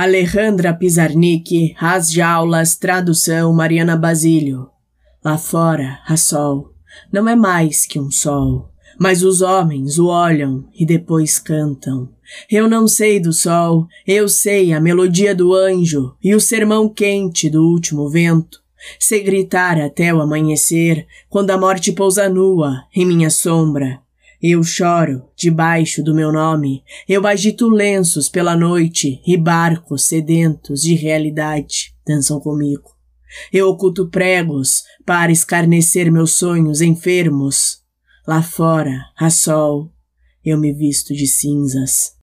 Alejandra Pizarnik, Ras Jaulas, tradução Mariana Basílio. Lá fora, há sol. Não é mais que um sol. Mas os homens o olham e depois cantam. Eu não sei do sol, eu sei a melodia do anjo e o sermão quente do último vento. Sei gritar até o amanhecer, quando a morte pousa nua em minha sombra, eu choro debaixo do meu nome, eu agito lenços pela noite e barcos sedentos de realidade dançam comigo. Eu oculto pregos para escarnecer meus sonhos enfermos. Lá fora, a sol, eu me visto de cinzas.